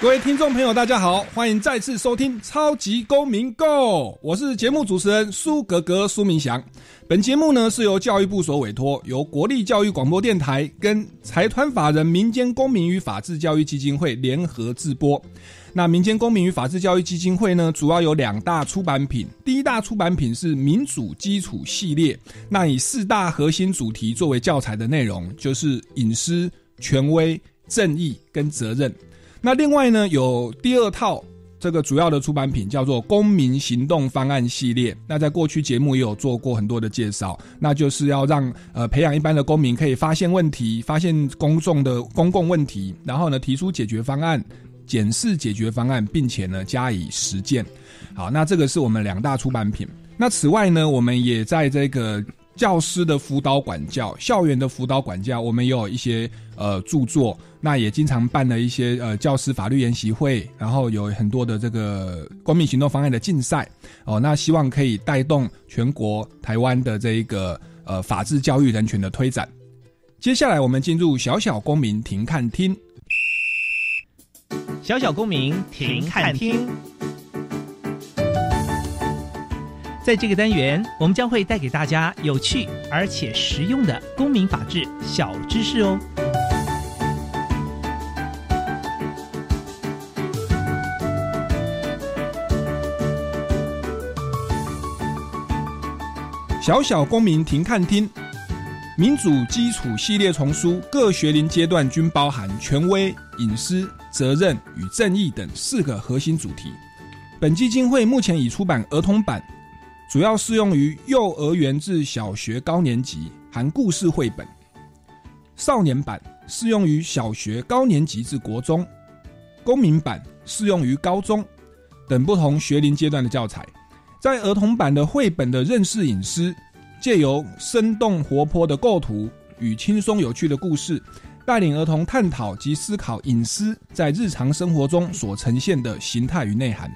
各位听众朋友，大家好，欢迎再次收听《超级公民 Go》，我是节目主持人苏格格苏明祥。本节目呢是由教育部所委托，由国立教育广播电台跟财团法人民间公民与法治教育基金会联合制播。那民间公民与法治教育基金会呢，主要有两大出版品，第一大出版品是民主基础系列，那以四大核心主题作为教材的内容，就是隐私、权威、正义跟责任。那另外呢，有第二套这个主要的出版品叫做《公民行动方案》系列。那在过去节目也有做过很多的介绍，那就是要让呃培养一般的公民可以发现问题、发现公众的公共问题，然后呢提出解决方案、检视解决方案，并且呢加以实践。好，那这个是我们两大出版品。那此外呢，我们也在这个。教师的辅导管教，校园的辅导管教，我们也有一些呃著作，那也经常办了一些呃教师法律研习会，然后有很多的这个公民行动方案的竞赛哦，那希望可以带动全国台湾的这一个呃法治教育人权的推展。接下来我们进入小小公民庭看厅，小小公民庭看厅。在这个单元，我们将会带给大家有趣而且实用的公民法治小知识哦。小小公民庭看厅，民主基础系列丛书，各学龄阶段均包含权威、隐私、责任与正义等四个核心主题。本基金会目前已出版儿童版。主要适用于幼儿园至小学高年级，含故事绘本；少年版适用于小学高年级至国中；公民版适用于高中等不同学龄阶段的教材。在儿童版的绘本的认识隐私，借由生动活泼的构图与轻松有趣的故事，带领儿童探讨及思考隐私在日常生活中所呈现的形态与内涵。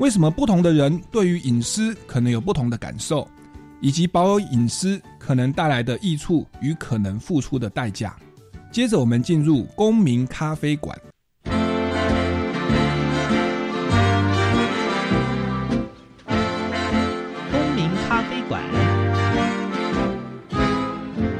为什么不同的人对于隐私可能有不同的感受，以及保有隐私可能带来的益处与可能付出的代价？接着，我们进入公民咖啡馆。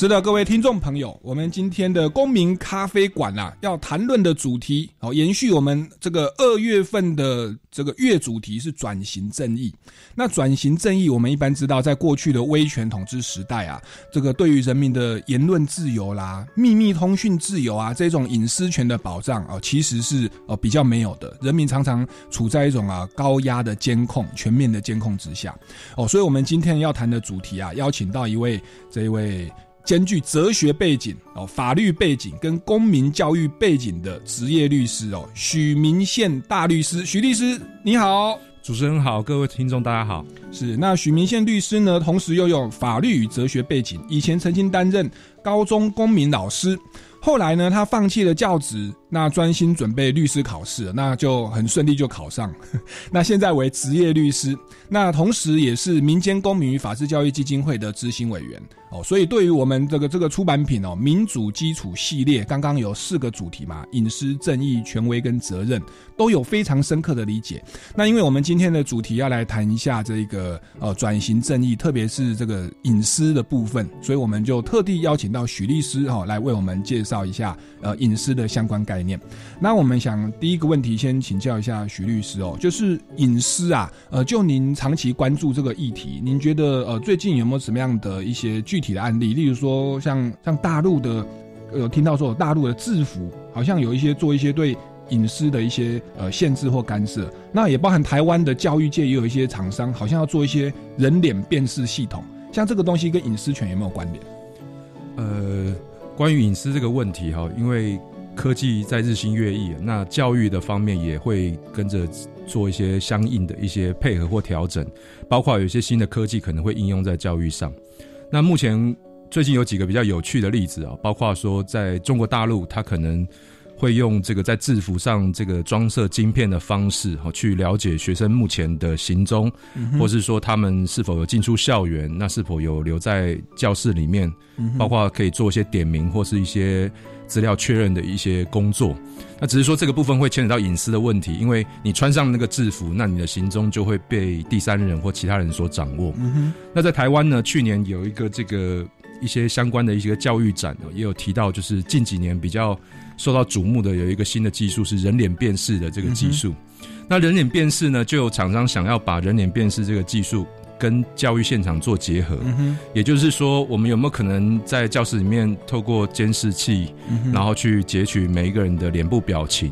是的，各位听众朋友，我们今天的公民咖啡馆啊，要谈论的主题，哦，延续我们这个二月份的这个月主题是转型正义。那转型正义，我们一般知道，在过去的威权统治时代啊，这个对于人民的言论自由啦、秘密通讯自由啊，这种隐私权的保障啊，其实是呃比较没有的。人民常常处在一种啊高压的监控、全面的监控之下。哦，所以我们今天要谈的主题啊，邀请到一位这一位。兼具哲学背景哦、法律背景跟公民教育背景的职业律师哦，许明宪大律师，许律师你好，主持人好，各位听众大家好。是那许明宪律师呢，同时又有法律与哲学背景，以前曾经担任高中公民老师，后来呢，他放弃了教职，那专心准备律师考试，那就很顺利就考上，那现在为职业律师，那同时也是民间公民与法治教育基金会的执行委员。哦，所以对于我们这个这个出版品哦，民主基础系列刚刚有四个主题嘛，隐私、正义、权威跟责任，都有非常深刻的理解。那因为我们今天的主题要来谈一下这个呃转型正义，特别是这个隐私的部分，所以我们就特地邀请到许律师哈来为我们介绍一下呃隐私的相关概。概念那我们想第一个问题先请教一下徐律师哦，就是隐私啊，呃，就您长期关注这个议题，您觉得呃最近有没有什么样的一些具体的案例，例如说像像大陆的，有听到说大陆的制服好像有一些做一些对隐私的一些呃限制或干涉。那也包含台湾的教育界也有一些厂商，好像要做一些人脸辨识系统，像这个东西跟隐私权有没有关联？呃，关于隐私这个问题哈，因为科技在日新月异，那教育的方面也会跟着做一些相应的一些配合或调整，包括有些新的科技可能会应用在教育上。那目前最近有几个比较有趣的例子啊，包括说在中国大陆，它可能。会用这个在制服上这个装设晶片的方式，哈，去了解学生目前的行踪，或是说他们是否有进出校园，那是否有留在教室里面，包括可以做一些点名或是一些资料确认的一些工作。那只是说这个部分会牵扯到隐私的问题，因为你穿上那个制服，那你的行踪就会被第三人或其他人所掌握。那在台湾呢，去年有一个这个一些相关的一些教育展，也有提到，就是近几年比较。受到瞩目的有一个新的技术是人脸辨识的这个技术，那人脸辨识呢，就有厂商想要把人脸辨识这个技术跟教育现场做结合，也就是说，我们有没有可能在教室里面透过监视器，然后去截取每一个人的脸部表情，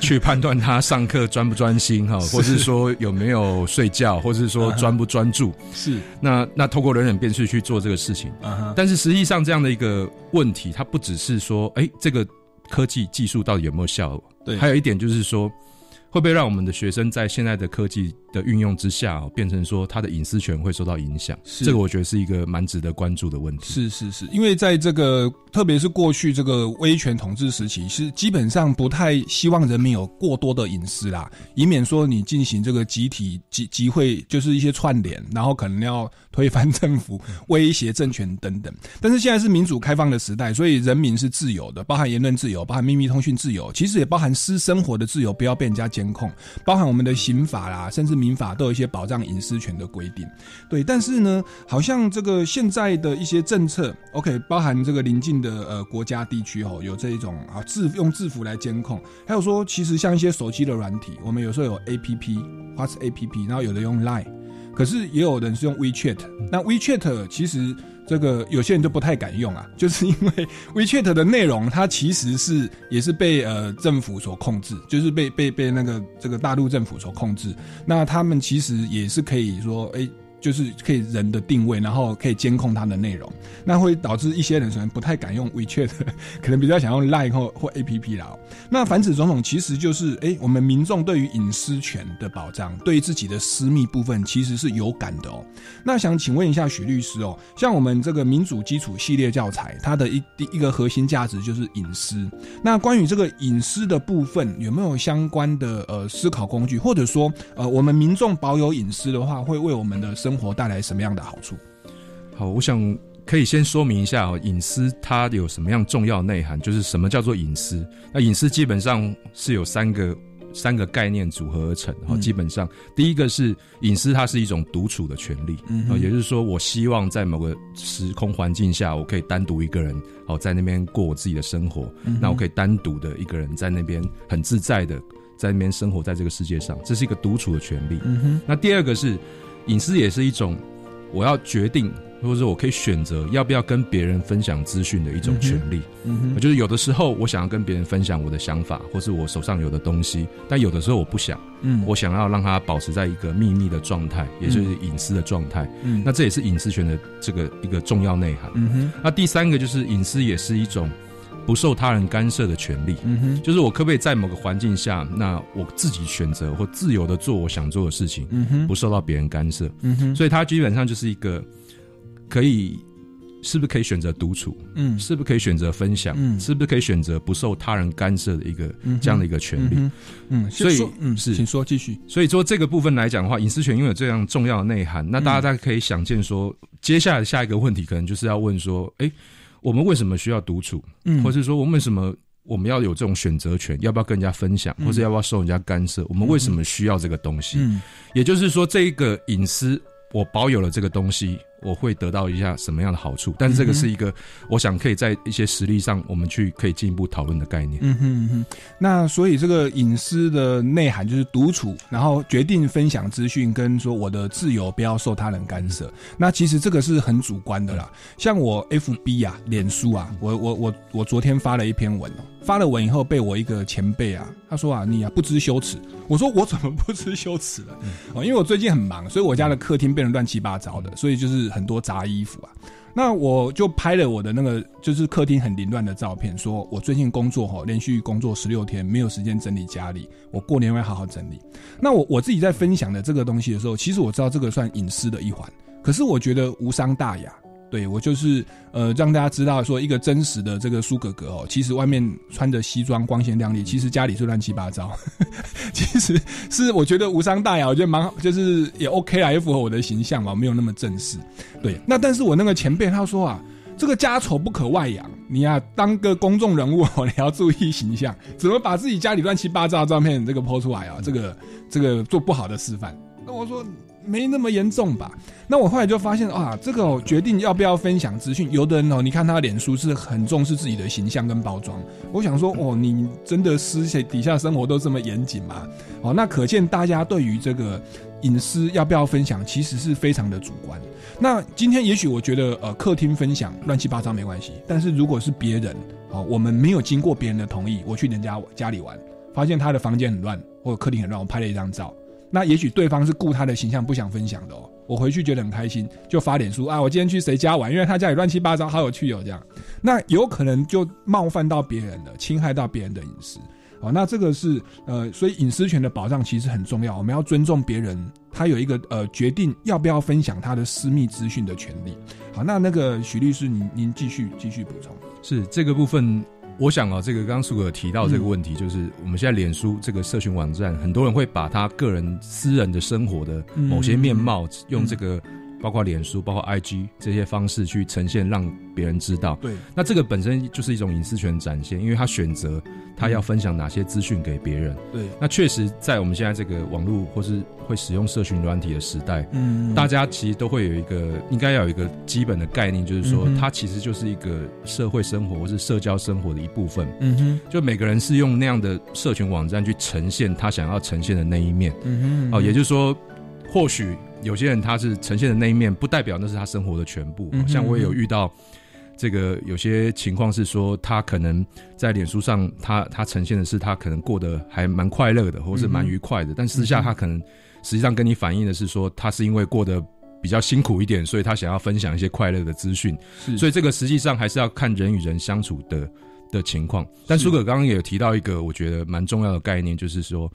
去判断他上课专不专心哈，或是说有没有睡觉，或是说专不专注？是。那那透过人脸辨识去做这个事情，但是实际上这样的一个问题，它不只是说，哎，这个。科技技术到底有没有效果？对，还有一点就是说，会不会让我们的学生在现在的科技？的运用之下，变成说他的隐私权会受到影响，这个我觉得是一个蛮值得关注的问题。是是是，因为在这个特别是过去这个威权统治时期，是基本上不太希望人民有过多的隐私啦，以免说你进行这个集体集集会，就是一些串联，然后可能要推翻 政府、威胁政权等等。但是现在是民主开放的时代，所以人民是自由的，包含言论自由，包含秘密通讯自由，其实也包含私生活的自由，不要被人家监控，包含我们的刑法啦，甚至民。民法都有一些保障隐私权的规定，对，但是呢，好像这个现在的一些政策，OK，包含这个邻近的呃国家地区哦，有这一种啊制用制服来监控，还有说其实像一些手机的软体，我们有时候有 APP，或是 APP，然后有的用 Line，可是也有人是用 WeChat，那 WeChat 其实。这个有些人就不太敢用啊，就是因为 WeChat 的内容，它其实是也是被呃政府所控制，就是被被被那个这个大陆政府所控制。那他们其实也是可以说，哎。就是可以人的定位，然后可以监控它的内容，那会导致一些人可能不太敢用 WeChat，可能比较想用 Line 或或 APP 啦。那反子总统其实就是，哎，我们民众对于隐私权的保障，对于自己的私密部分其实是有感的哦。那想请问一下许律师哦，像我们这个民主基础系列教材，它的一第一个核心价值就是隐私。那关于这个隐私的部分，有没有相关的呃思考工具，或者说呃我们民众保有隐私的话，会为我们的生活带来什么样的好处？好，我想可以先说明一下哦，隐私它有什么样重要内涵？就是什么叫做隐私？那隐私基本上是有三个三个概念组合而成。哈，基本上第一个是隐私，它是一种独处的权利。嗯，也就是说，我希望在某个时空环境下，我可以单独一个人哦，在那边过我自己的生活。那我可以单独的一个人在那边很自在的在那边生活在这个世界上，这是一个独处的权利。嗯哼。那第二个是。隐私也是一种我要决定，或者说我可以选择要不要跟别人分享资讯的一种权利。嗯哼，就是有的时候我想要跟别人分享我的想法，或是我手上有的东西，但有的时候我不想。嗯，我想要让它保持在一个秘密的状态，也就是隐私的状态。嗯，那这也是隐私权的这个一个重要内涵。嗯哼，那第三个就是隐私也是一种。不受他人干涉的权利，嗯哼，就是我可不可以在某个环境下，那我自己选择或自由的做我想做的事情，嗯哼，不受到别人干涉，嗯哼，所以他基本上就是一个可以，是不是可以选择独处，嗯，是不是可以选择分享，嗯，是不是可以选择不受他人干涉的一个这样的一个权利，嗯，所以，嗯，是，请说继续。所以说这个部分来讲的话，隐私权拥有这样重要的内涵，那大家大家可以想见说，接下来下一个问题可能就是要问说，哎。我们为什么需要独处？嗯，或者说我们为什么我们要有这种选择权？要不要跟人家分享，或者要不要受人家干涉？我们为什么需要这个东西？嗯，也就是说，这一个隐私，我保有了这个东西，我会得到一下什么样的好处。但是这个是一个，我想可以在一些实力上，我们去可以进一步讨论的概念。嗯哼嗯哼，那所以这个隐私的内涵就是独处，然后决定分享资讯，跟说我的自由不要受他人干涉。那其实这个是很主观的啦。像我 FB 啊，脸书啊，我我我我昨天发了一篇文哦，发了文以后被我一个前辈啊，他说啊，你啊不知羞耻。我说我怎么不知羞耻了？哦，因为我最近很忙，所以我家的客厅变得乱七八糟的，所以就是很多杂衣服啊。那我就拍了我的那个就是客厅很凌乱的照片，说我最近工作哈，连续工作十六天，没有时间整理家里，我过年会好好整理。那我我自己在分享的这个东西的时候，其实我知道这个算隐私的一环，可是我觉得无伤大雅。对我就是呃，让大家知道说一个真实的这个苏格格哦，其实外面穿着西装光鲜亮丽，其实家里是乱七八糟。其实是我觉得无伤大雅，我觉得蛮好，就是也 OK 啦，也符合我的形象嘛，没有那么正式。对，那但是我那个前辈他说啊，这个家丑不可外扬，你呀当个公众人物哦，你要注意形象，怎么把自己家里乱七八糟的照片这个抛出来啊？这个这个做不好的示范。那我说。没那么严重吧？那我后来就发现啊，这个决定要不要分享资讯，有的人哦，你看他脸书是很重视自己的形象跟包装。我想说，哦，你真的私下底下生活都这么严谨吗？哦，那可见大家对于这个隐私要不要分享，其实是非常的主观。那今天也许我觉得，呃，客厅分享乱七八糟没关系，但是如果是别人，哦，我们没有经过别人的同意，我去人家家里玩，发现他的房间很乱，或者客厅很乱，我拍了一张照。那也许对方是顾他的形象不想分享的哦，我回去觉得很开心，就发脸书啊，我今天去谁家玩，因为他家里乱七八糟，好有趣哦这样。那有可能就冒犯到别人了，侵害到别人的隐私哦。那这个是呃，所以隐私权的保障其实很重要，我们要尊重别人，他有一个呃决定要不要分享他的私密资讯的权利。好，那那个许律师，您您继续继续补充，是这个部分。我想啊，这个刚刚苏哥提到这个问题，就是我们现在脸书这个社群网站，很多人会把他个人私人的生活的某些面貌，用这个。包括脸书、包括 IG 这些方式去呈现，让别人知道。对，那这个本身就是一种隐私权展现，因为他选择他要分享哪些资讯给别人。对，那确实在我们现在这个网络或是会使用社群软体的时代，嗯，大家其实都会有一个应该要有一个基本的概念，就是说它其实就是一个社会生活或是社交生活的一部分。嗯哼，就每个人是用那样的社群网站去呈现他想要呈现的那一面。嗯哼，哦，也就是说，或许。有些人他是呈现的那一面，不代表那是他生活的全部。像我也有遇到这个有些情况是说，他可能在脸书上，他他呈现的是他可能过得还蛮快乐的，或是蛮愉快的，但私下他可能实际上跟你反映的是说，他是因为过得比较辛苦一点，所以他想要分享一些快乐的资讯。所以这个实际上还是要看人与人相处的的情况。但苏可刚刚也有提到一个我觉得蛮重要的概念，就是说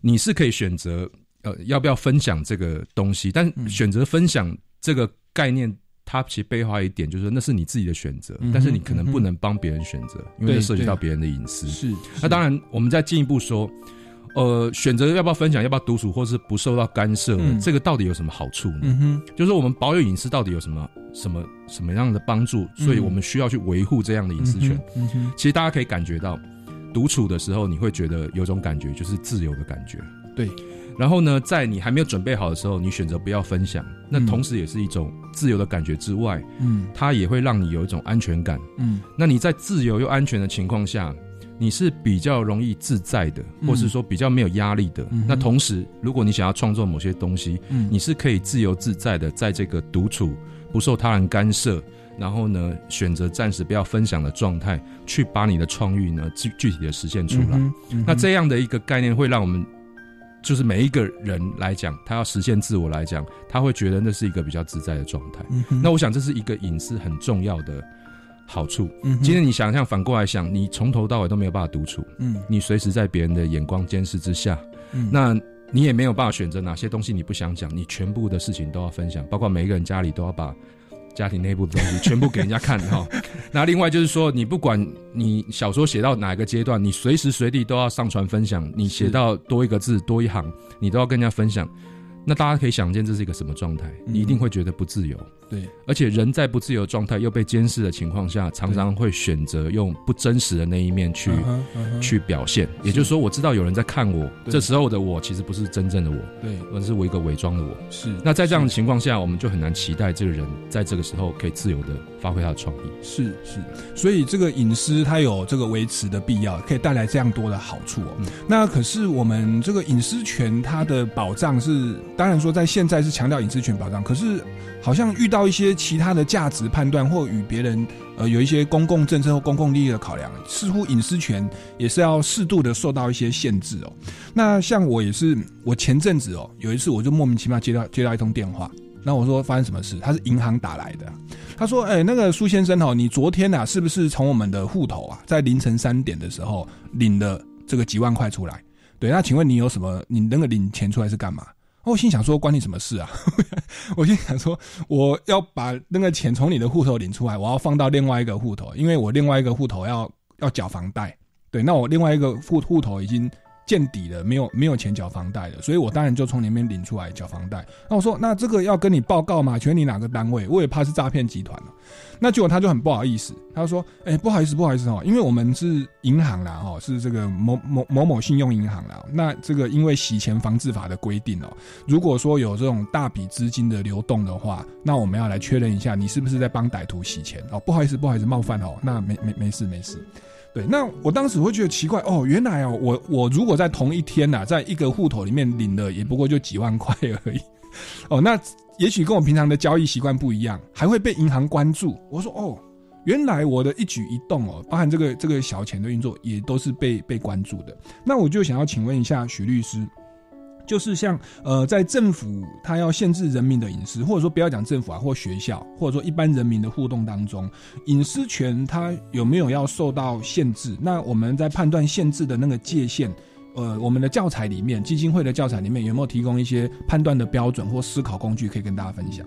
你是可以选择。呃，要不要分享这个东西？但选择分享这个概念，它其实背后一点就是，那是你自己的选择，但是你可能不能帮别人选择，因为涉及到别人的隐私。是。那当然，我们再进一步说，呃，选择要不要分享，要不要独处，或是不受到干涉，这个到底有什么好处呢？嗯，就是我们保有隐私到底有什么什么什么样的帮助？所以我们需要去维护这样的隐私权。嗯，其实大家可以感觉到，独处的时候，你会觉得有种感觉，就是自由的感觉。对。然后呢，在你还没有准备好的时候，你选择不要分享，那同时也是一种自由的感觉之外，嗯，它也会让你有一种安全感，嗯，那你在自由又安全的情况下，你是比较容易自在的，或是说比较没有压力的。那同时，如果你想要创作某些东西，嗯，你是可以自由自在的，在这个独处、不受他人干涉，然后呢，选择暂时不要分享的状态，去把你的创意呢具具体的实现出来。那这样的一个概念会让我们。就是每一个人来讲，他要实现自我来讲，他会觉得那是一个比较自在的状态。那我想这是一个隐私很重要的好处。今天你想象反过来想，你从头到尾都没有办法独处，嗯，你随时在别人的眼光监视之下，嗯，那你也没有办法选择哪些东西你不想讲，你全部的事情都要分享，包括每一个人家里都要把。家庭内部的东西全部给人家看哈，那另外就是说，你不管你小说写到哪个阶段，你随时随地都要上传分享。你写到多一个字多一行，你都要跟人家分享。那大家可以想见这是一个什么状态？你一定会觉得不自由。对，而且人在不自由状态又被监视的情况下，常常会选择用不真实的那一面去去表现。也就是说，我知道有人在看我，这时候的我其实不是真正的我，对而是我一个伪装的我。是那在这样的情况下，我们就很难期待这个人在这个时候可以自由的发挥他的创意。是是，所以这个隐私它有这个维持的必要，可以带来这样多的好处哦。嗯那可是我们这个隐私权它的保障是，当然说在现在是强调隐私权保障，可是好像遇到一些其他的价值判断或与别人呃有一些公共政策或公共利益的考量，似乎隐私权也是要适度的受到一些限制哦。那像我也是，我前阵子哦有一次我就莫名其妙接到接到一通电话，那我说发生什么事？他是银行打来的。他说：“哎、那个苏先生哦，你昨天啊，是不是从我们的户头啊，在凌晨三点的时候领了这个几万块出来？对，那请问你有什么？你那个领钱出来是干嘛？”我心想说：“关你什么事啊？” 我心想说：“我要把那个钱从你的户头领出来，我要放到另外一个户头，因为我另外一个户头要要缴房贷。对，那我另外一个户户头已经见底了，没有没有钱缴房贷了，所以我当然就从里面领出来缴房贷。那我说，那这个要跟你报告吗？请问你哪个单位？我也怕是诈骗集团。那结果他就很不好意思，他说：“哎、不好意思，不好意思哦，因为我们是银行啦，哦，是这个某某某某信用银行啦。那这个因为洗钱防治法的规定哦，如果说有这种大笔资金的流动的话，那我们要来确认一下，你是不是在帮歹徒洗钱哦？不好意思，不好意思，冒犯哦。那没没没事没事。”对，那我当时会觉得奇怪哦，原来哦，我我如果在同一天呐、在一个户头里面领的也不过就几万块而已，哦，那也许跟我平常的交易习惯不一样，还会被银行关注。我说哦，原来我的一举一动哦，包含这个这个小钱的运作，也都是被被关注的。那我就想要请问一下许律师，就是像呃，在政府他要限制人民的隐私，或者说不要讲政府啊，或学校，或者说一般人民的互动当中，隐私权它有没有要受到限制？那我们在判断限制的那个界限，呃，我们的教材里面，基金会的教材里面有没有提供一些判断的标准或思考工具可以跟大家分享？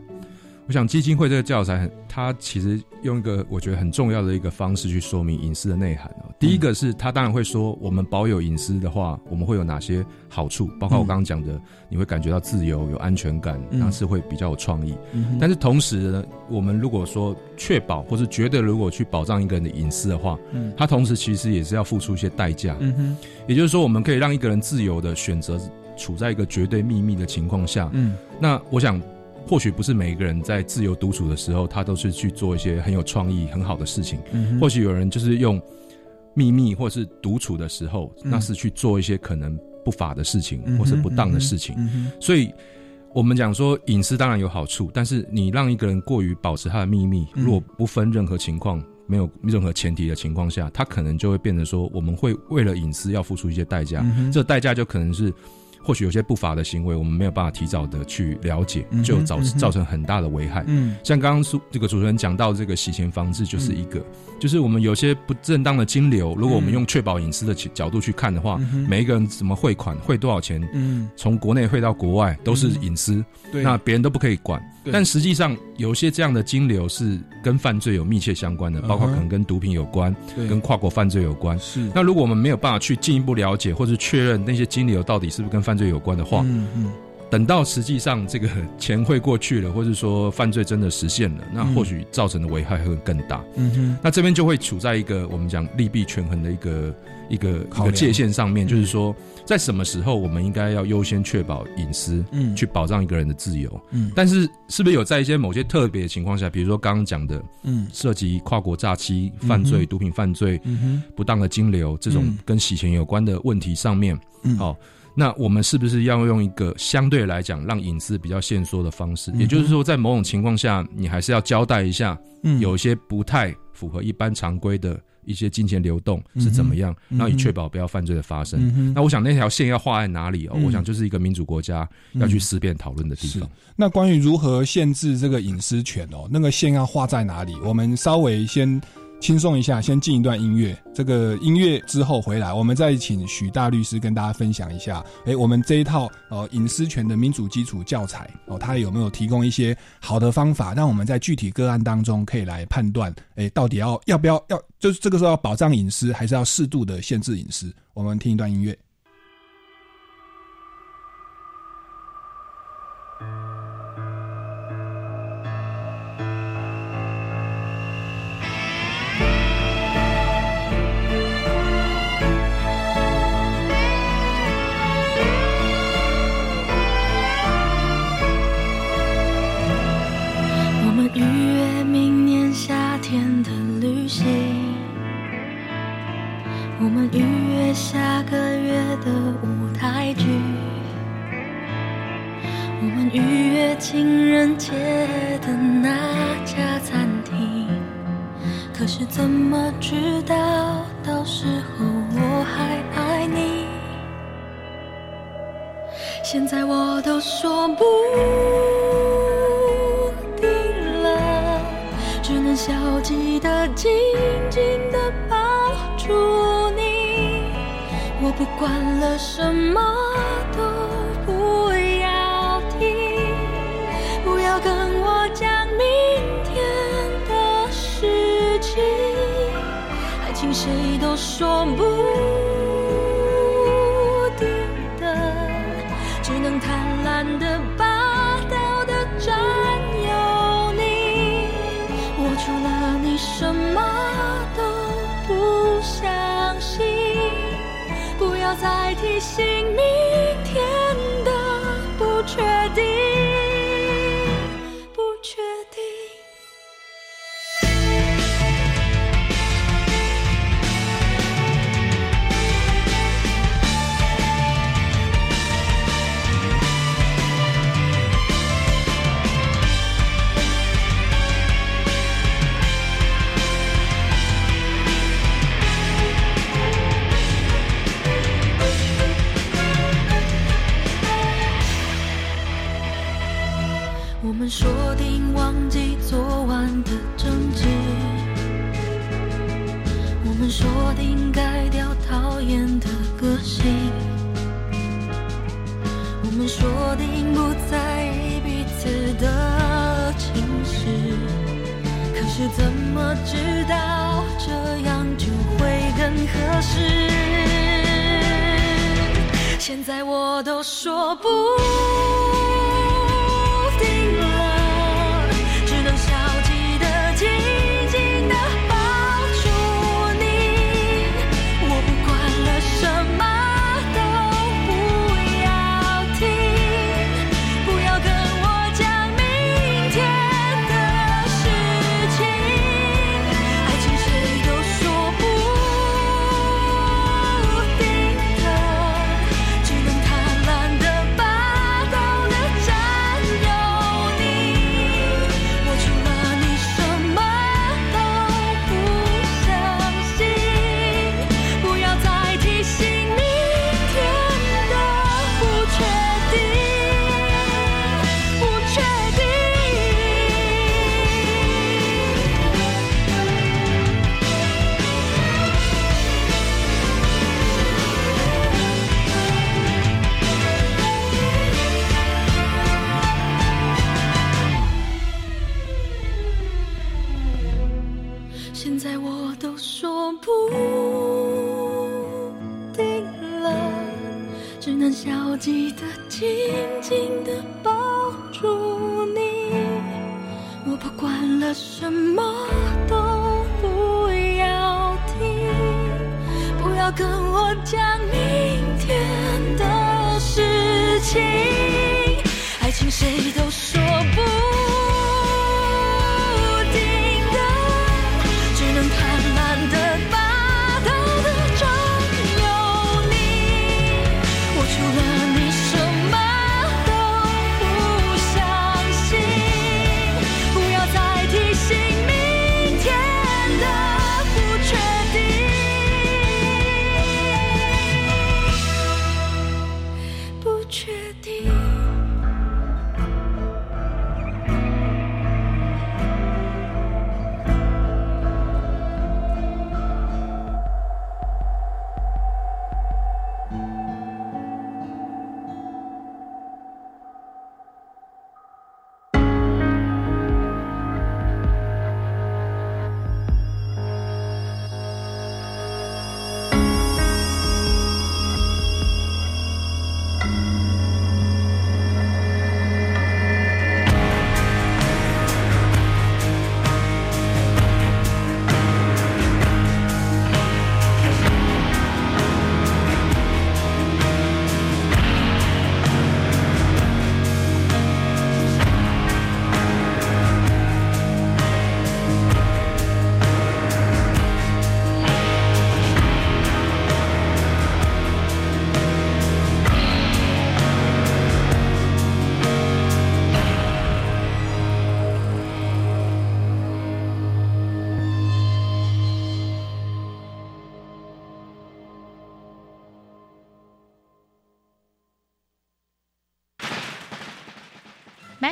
我想基金会这个教材很，它其实用一个我觉得很重要的一个方式去说明隐私的内涵哦。第一个是它当然会说，我们保有隐私的话，我们会有哪些好处？包括我刚刚讲的，你会感觉到自由、有安全感，嗯那是会比较有创意。嗯但是同时呢，我们如果说确保或是觉得如果去保障一个人的隐私的话，嗯它同时其实也是要付出一些代价。嗯哼，也就是说，我们可以让一个人自由的选择处在一个绝对秘密的情况下。嗯那我想，或许不是每一个人在自由独处的时候，他都是去做一些很有创意、很好的事情。嗯或许有人就是用秘密或是独处的时候，嗯那是去做一些可能不法的事情，嗯或是不当的事情。所以，我们讲说隐私当然有好处，但是你让一个人过于保持他的秘密，如果不分任何情况。没有任何前提的情况下，他可能就会变成说，我们会为了隐私要付出一些代价，这代价就可能是，或许有些不法的行为，我们没有办法提早的去了解就造造成很大的危害。嗯。像刚刚主这个主持人讲到这个洗钱防治，就是一个，就是我们有些不正当的金流，如果我们用确保隐私的角角度去看的话，嗯每一个人怎么汇款、汇多少钱，嗯，从国内汇到国外都是隐私，对，那别人都不可以管。对。但实际上，有些这样的金流是跟犯罪有密切相关的，包括可能跟毒品有关，对。跟跨国犯罪有关。是。那如果我们没有办法去进一步了解或者确认那些金流到底是不是跟犯罪有关的话，嗯嗯等到实际上这个钱汇过去了，或者说犯罪真的实现了，那嗯。或许造成的危害会更大。嗯哼，那这边就会处在一个我们讲利弊权衡的一个一个一个界限上面，嗯。就是说在什么时候我们应该要优先确保隐私，嗯。去保障一个人的自由。嗯。但是是不是有在一些某些特别的情况下，比如说刚刚讲的嗯。涉及跨国诈欺犯罪、毒品犯罪、嗯哼。不当的金流这种嗯。跟洗钱有关的问题上面，嗯。好、那我们是不是要用一个相对来讲让隐私比较限缩的方式？嗯也就是说，在某种情况下，你还是要交代一下，嗯有一些不太符合一般常规的一些金钱流动是怎么样，嗯哼然后以确保不要犯罪的发生。嗯那我想那条线要画在哪里我想就是一个民主国家要去思辨讨论的地是方。那关于如何限制这个隐私权哦，那个线要画在哪里？我们稍微先轻松一下，先进一段音乐。这个音乐之后回来，我们再请许大律师跟大家分享一下，诶，我们这一套呃隐私权的民主基础教材哦，它有没有提供一些好的方法，让我们在具体个案当中可以来判断，诶，到底要要不要要，就是这个时候要保障隐私，还是要适度的限制隐私？我们听一段音乐。情人节的那家餐厅，可是怎么知道到时候我还爱你？现在我都说不定了，只能消极的紧紧的抱住你，我不管了什么。我说不定的只能贪婪的霸道的占有你我除了你什么都不相信。不要再提醒你。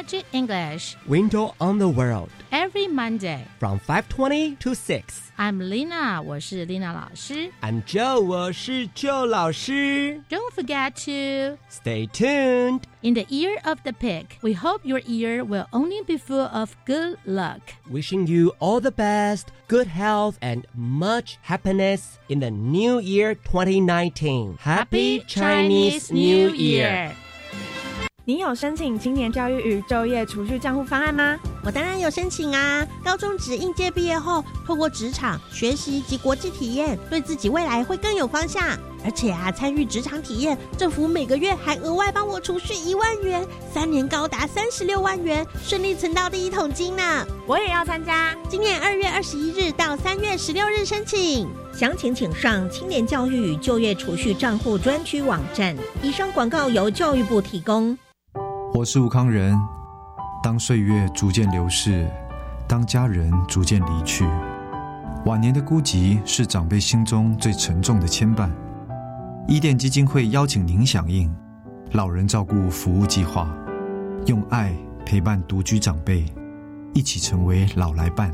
Magic English Window on the World every Monday. from 5:20 to 6. I'm Lina，我是 Lina 老师。 I'm Joe，我是 Joe 老师。 Don't forget to Stay tuned. in the ear of the pig. We hope your ear will only be full of good luck. Wishing you all the best, good health, and much happiness in the new year 2019. Happy Chinese New Year! 你有申请青年教育与就业储蓄账户方案吗？我当然有申请啊！高中职应届毕业后，透过职场学习及国际体验，对自己未来会更有方向。而且啊，参与职场体验，政府每个月还额外帮我储蓄一万元，三年高达三十六万元，顺利存到第一桶金呢！我也要参加。今年二月二十一日到三月十六日申请，详情请上青年教育与就业储蓄账户专区网站。以上广告由教育部提供。我是吴康仁。当岁月逐渐流逝，当家人逐渐离去，晚年的孤寂是长辈心中最沉重的牵绊。伊甸基金会邀请您响应老人照顾服务计划，用爱陪伴独居长辈，一起成为老来伴。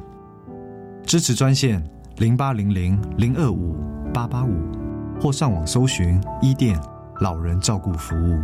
支持专线零八零零零二五八八五，或上网搜寻伊甸老人照顾服务。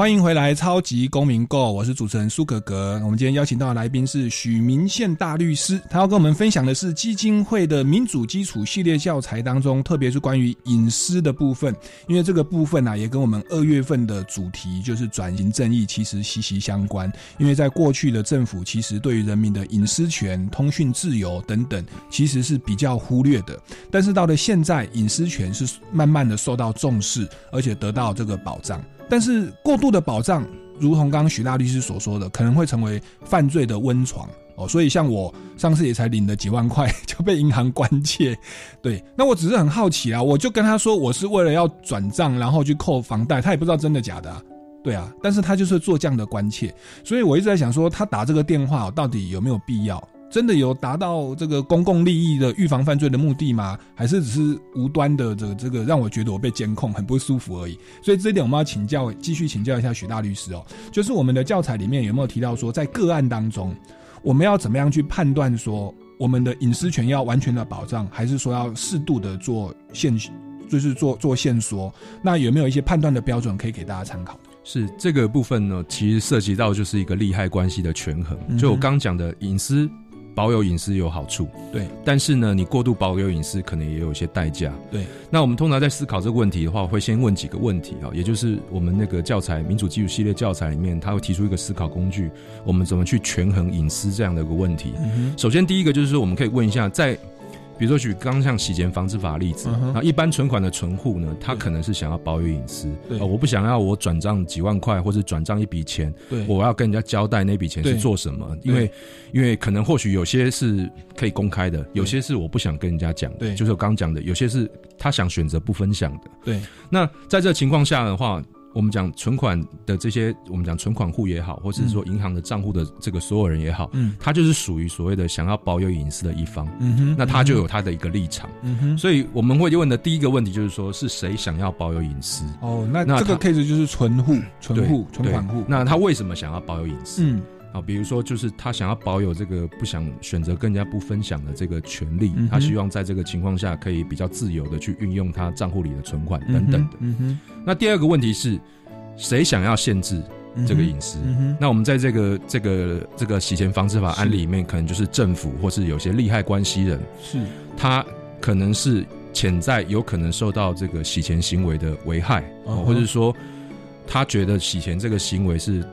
欢迎回来，超级公民购，我是主持人苏格格。我们今天邀请到的来宾是许明宪大律师，他要跟我们分享的是基金会的民主基础系列教材当中，特别是关于隐私的部分，因为这个部分呢、也跟我们二月份的主题就是转型正义其实息息相关。因为在过去的政府，其实对于人民的隐私权、通讯自由等等，其实是比较忽略的。但是到了现在，隐私权是慢慢的受到重视，而且得到这个保障。但是过度的保障，如同刚刚许大律师所说的，可能会成为犯罪的温床哦。所以像我上次也才领了几万块就被银行关切，对，那我只是很好奇啊，我就跟他说我是为了要转账，然后去扣房贷，他也不知道真的假的、啊。对啊，但是他就是做这样的关切，所以我一直在想说，他打这个电话到底有没有必要？真的有达到这个公共利益的预防犯罪的目的吗？还是只是无端的这个这个让我觉得我被监控很不舒服而已？所以这一点我们要请教，继续请教一下许大律师哦，就是我们的教材里面有没有提到说，在个案当中，我们要怎么样去判断说我们的隐私权要完全的保障，还是说要适度的做限，就是做做限缩？那有没有一些判断的标准可以给大家参考？是这个部分呢，其实涉及到就是一个利害关系的权衡。就我刚讲的，隐私保有隐私有好处，对但是呢，你过度保有隐私可能也有一些代价。对，那我们通常在思考这个问题的话，会先问几个问题啊，也就是我们那个教材民主基础系列教材里面，它会提出一个思考工具，我们怎么去权衡隐私这样的一个问题。嗯首先，第一个就是说，我们可以问一下，在比如说举刚刚像洗钱防治法的例子，那一般存款的存户呢，他可能是想要保有隐私，对呃我不想要我转账几万块或者转账一笔钱，对我要跟人家交代那笔钱是做什么，因为因为可能或许有些是可以公开的，有些是我不想跟人家讲的，对就是我刚刚讲的，有些是他想选择不分享的。对，那在这情况下的话，我们讲存款的这些，我们讲存款户也好，或者是说银行的账户的这个所有人也好，嗯他就是属于所谓的想要保有隐私的一方，嗯哼那他就有他的一个立场。嗯哼，所以我们会问的第一个问题就是说，是谁想要保有隐私？哦，那那这个 case 就是存户、存户、存款户。那他为什么想要保有隐私？嗯啊，比如说就是他想要保有这个不想选择跟人家不分享的这个权利，嗯他希望在这个情况下可以比较自由的去运用他账户里的存款等等的。嗯哼，那第二个问题是，谁想要限制这个隐私？那我们在这个这个这个洗钱防治法案里面，可能就是政府或是有些利害关系人，是。他可能是潜在有可能受到这个洗钱行为的危害，或者说他觉得洗钱这个行为是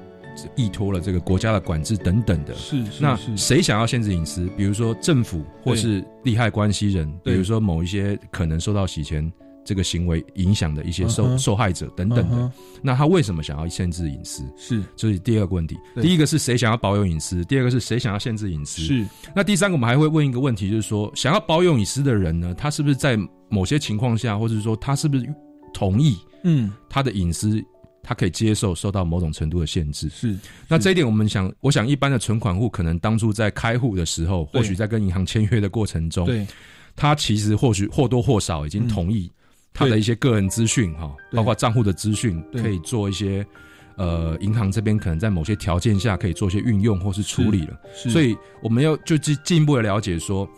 依托了这个国家的管制等等的。是是那谁想要限制隐私？比如说政府或是利害关系人，比如说某一些可能受到洗钱这个行为影响的一些受、受害者等等的。那他为什么想要限制隐私？是这是第二个问题。第一个是谁想要保有隐私？第二个是谁想要限制隐私？是那第三个，我们还会问一个问题，就是说，想要保有隐私的人呢，他是不是在某些情况下，或者说他是不是同意嗯他的隐私，他可以接受受到某种程度的限制？是那这一点，我们想，我想一般的存款户可能当初在开户的时候，或许在跟银行签约的过程中，对。他其实或许或多或少已经同意他的一些个人资讯哈，包括账户的资讯，可以做一些呃，银行这边可能在某些条件下可以做一些运用或是处理了。是所以我们要就进进一步的了解说，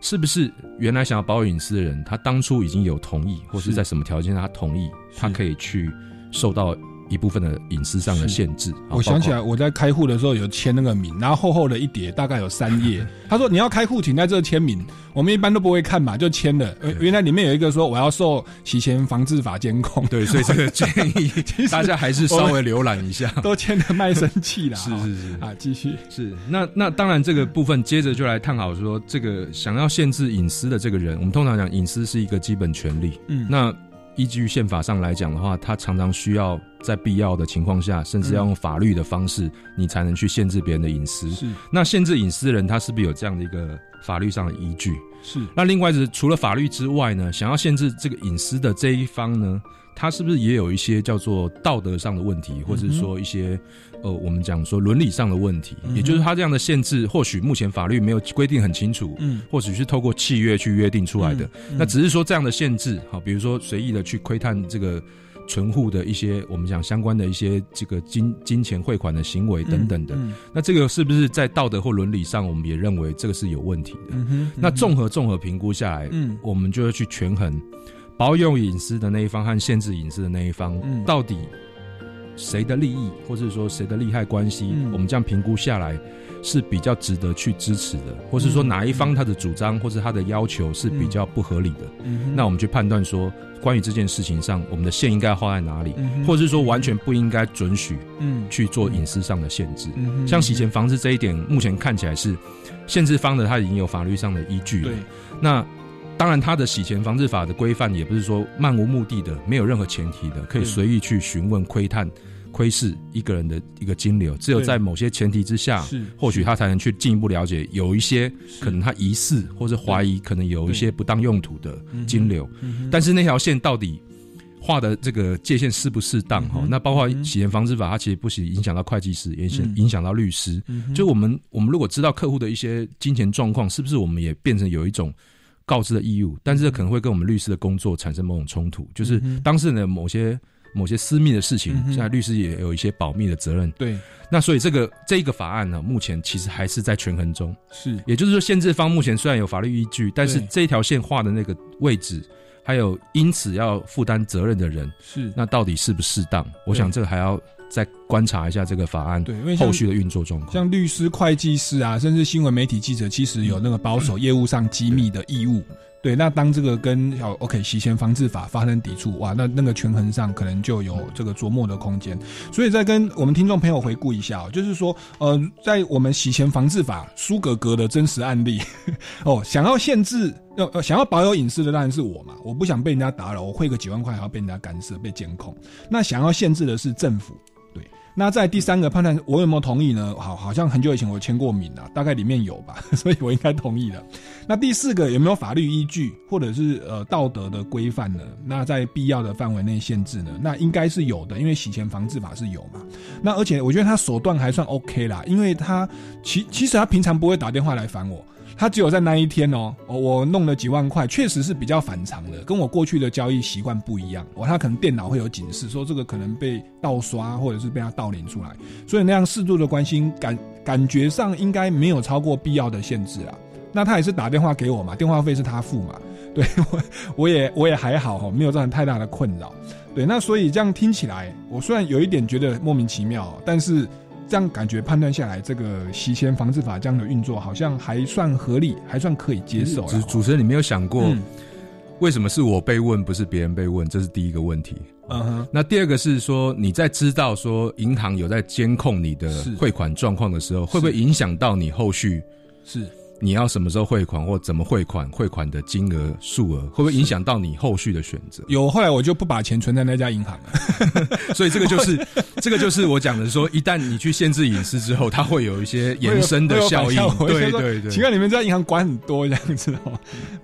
是不是原来想要保有隐私的人，他当初已经有同意，或是在什么条件下他同意，他可以去受到一部分的隐私上的限制。啊我想起来，我在开户的时候有签那个名，然后厚厚的一叠，大概有三页。他说你要开户，请在这签名。我们一般都不会看嘛，就签了。呃原来里面有一个说我要受洗钱防治法监控。对，所以这个建议 大家还是稍微浏览一下。都签的卖身契啦。是是是啊，继续是那那当然这个部分接着就来探讨说，这个想要限制隐私的这个人，我们通常讲隐私是一个基本权利。嗯那依据宪法上来讲的话，他常常需要在必要的情况下，甚至要用法律的方式，你才能去限制别人的隐私。是那限制隐私的人，他是不是有这样的一个法律上的依据？是那另外是除了法律之外呢，想要限制这个隐私的这一方呢，他是不是也有一些叫做道德上的问题，或者是说一些、呃，我们讲说伦理上的问题？嗯也就是他这样的限制，或许目前法律没有规定很清楚，嗯或许是透过契约去约定出来的。那只是说这样的限制，好，比如说随意的去窥探这个。存户的一些我们讲相关的一些这个金金钱汇款的行为等等的，那这个是不是在道德或伦理上，我们也认为这个是有问题的？那综合综合评估下来，嗯我们就要去权衡保有隐私的那一方和限制隐私的那一方，嗯。到底谁的利益，或者说谁的利害关系，嗯。我们这样评估下来是比较值得去支持的，或是说哪一方他的主张或是他的要求是比较不合理的，嗯那我们去判断说，关于这件事情上，我们的线应该画在哪里，嗯或者是说完全不应该准许嗯。去做隐私上的限制。嗯像洗钱防治这一点，目前看起来是限制方的，他已经有法律上的依据了。那当然，他的洗钱防治法的规范也不是说漫无目的的，没有任何前提的，可以对随意去询问、窥探、窥视一个人的一个金流。只有在某些前提之下是，或许他才能去进一步了解，有一些可能他疑似或者怀疑，可能有一些不当用途的金流。但是那条线到底画的这个界限适不适当哈、那包括洗钱防治法，它其实不仅影响到会计师，也影响嗯。影响到律师。嗯就我们我们如果知道客户的一些金钱状况，是不是我们也变成有一种告知的义务？但是这可能会跟我们律师的工作产生某种冲突，就是当事人的某些某些私密的事情现在律师也有一些保密的责任。对，那所以这个这一个法案呢，目前其实还是在权衡中。是也就是说，限制方目前虽然有法律依据，但是这一条线画的那个位置，还有因此要负担责任的人，是那到底适不适当？我想这个还要再观察一下这个法案对因为后续的运作状况。像律师、会计师啊，甚至新闻媒体记者，其实有那个保守业务上机密的义务。对，那当这个跟小 OK 洗钱防治法发生抵触，哇，那那个权衡上可能就有这个琢磨的空间。所以再跟我们听众朋友回顾一下、哦，就是说，呃，在我们洗钱防治法苏格格的真实案例，哦，想要限制，要呃想要保有隐私的当然是我嘛，我不想被人家打扰，我汇个几万块还要被人家干涉、被监控。那想要限制的是政府。那在第三个判断，我有没有同意呢？好，好像很久以前我签过名了，大概里面有吧，所以我应该同意的。那第四个有没有法律依据，或者是呃道德的规范呢？那在必要的范围内限制呢？那应该是有的，因为洗钱防治法是有嘛。那而且我觉得他手段还算 OK 啦，因为他其其实他平常不会打电话来烦我。他只有在那一天哦，我弄了几万块，确实是比较反常的，跟我过去的交易习惯不一样。哦，他可能电脑会有警示，说这个可能被盗刷，或者是被他盗领出来，所以那样适度的关心感感觉上应该没有超过必要的限制啊。那他也是打电话给我嘛，电话费是他付嘛，对 我我也我也还好哈，没有造成太大的困扰。对，那所以这样听起来，我虽然有一点觉得莫名其妙，但是。这样感觉判断下来，这个洗钱防治法这样的运作好像还算合理，还算可以接受。主主持人，你没有想过，嗯为什么是我被问，不是别人被问？这是第一个问题。嗯哼，那第二个是说，你在知道说银行有在监控你的汇款状况的时候，会不会影响到你后续是你要什么时候汇款或怎么汇款，汇款的金额数额，会不会影响到你后续的选择？有，后来我就不把钱存在那家银行了。所以这个就是这个就是我讲的说，一旦你去限制隐私之后，它会有一些延伸的效应。对对对，奇怪，你们这家银行管很多这样子哦。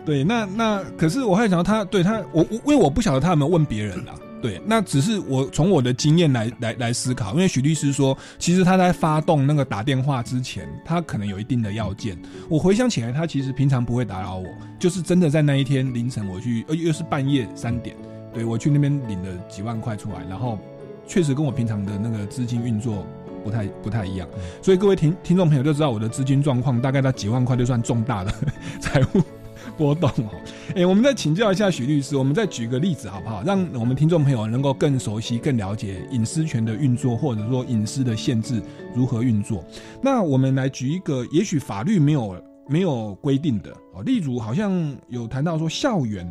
对，那那可是我还想到他，对他，我我因为我不晓得他有没有问别人啦。对，那只是我从我的经验来来来思考，因为许律师说，其实他在发动那个打电话之前，他可能有一定的要件。我回想起来，他其实平常不会打扰我，就是真的在那一天凌晨我去，呃，又是半夜三点，对我去那边领了几万块出来，然后确实跟我平常的那个资金运作不太不太一样，所以各位听听众朋友就知道我的资金状况大概在几万块就算重大的 财务波动哦。哎、我们再请教一下许律师，我们再举个例子好不好？让我们听众朋友能够更熟悉、更了解隐私权的运作，或者说隐私的限制如何运作。那我们来举一个，也许法律没有没有规定的哦，例如好像有谈到说校园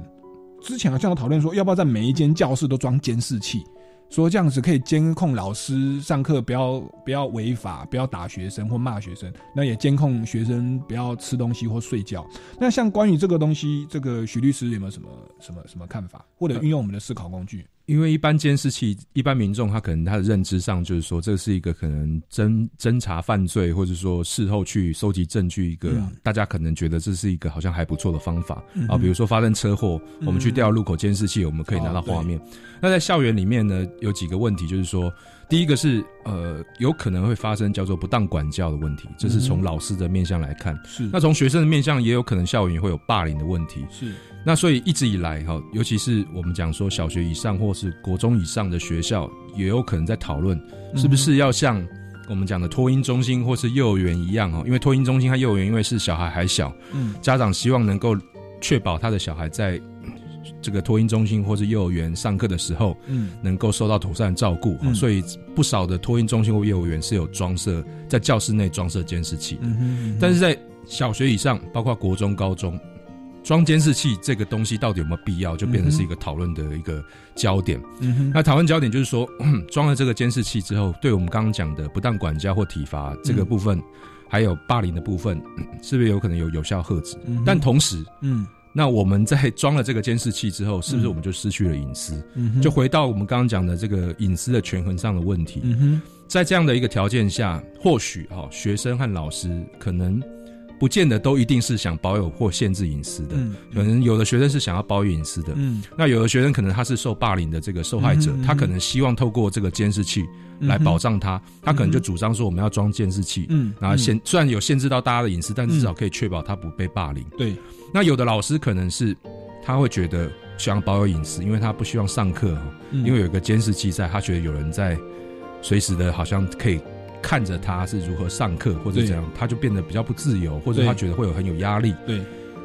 之前好像有讨论说，要不要在每一间教室都装监视器。说这样子可以监控老师上课不要不要违法，不要打学生或骂学生，那也监控学生不要吃东西或睡觉。那像关于这个东西，这个许律师有没有什么什么什么看法，或者运用我们的思考工具？因为一般监视器，一般民众他可能他的认知上就是说，这是一个可能侦侦查犯罪，或者说事后去收集证据一个，嗯大家可能觉得这是一个好像还不错的方法、嗯啊。比如说发生车祸，嗯我们去调路口监视器，我们可以拿到画面。那在校园里面呢，有几个问题，就是说，第一个是呃，有可能会发生叫做不当管教的问题，这是从老师的面向来看。是那从学生的面向，也有可能校园会有霸凌的问题。是那所以一直以来哈，尤其是我们讲说小学以上或是国中以上的学校，也有可能在讨论是不是要像我们讲的托婴中心或是幼儿园一样哦，因为托婴中心和幼儿园因为是小孩还小，嗯。家长希望能够确保他的小孩在这个托婴中心或是幼儿园上课的时候，嗯。能够受到妥善的照顾，嗯。所以不少的托婴中心或幼儿园是有装设在教室内装设监视器的。嗯哼。但是在小学以上，包括国中、高中，装监视器这个东西到底有没有必要，就变成是一个讨论的一个焦点。嗯那讨论焦点就是说，装了这个监视器之后，对我们刚刚讲的不当管教或体罚这个部分，还有霸凌的部分，是不是有可能有有效遏制？嗯但同时，嗯那我们在装了这个监视器之后，是不是我们就失去了隐私？嗯就回到我们刚刚讲的这个隐私的权衡上的问题。嗯在这样的一个条件下，或许哈、学生和老师可能不见得都一定是想保有或限制隐私的，嗯可能有的学生是想要保有隐私的，嗯。那有的学生可能他是受霸凌的这个受害者，嗯哼嗯哼他可能希望透过这个监视器来保障他，他可能就主张说我们要装监视器，嗯然后限虽然有限制到大家的隐私，但至少可以确保他不被霸凌。对，那有的老师可能是他会觉得想要保有隐私，因为他不希望上课因为有一个监视器在，他觉得有人在随时的好像可以看着他是如何上课或者怎样，他就变得比较不自由，或者他觉得会有很有压力。对，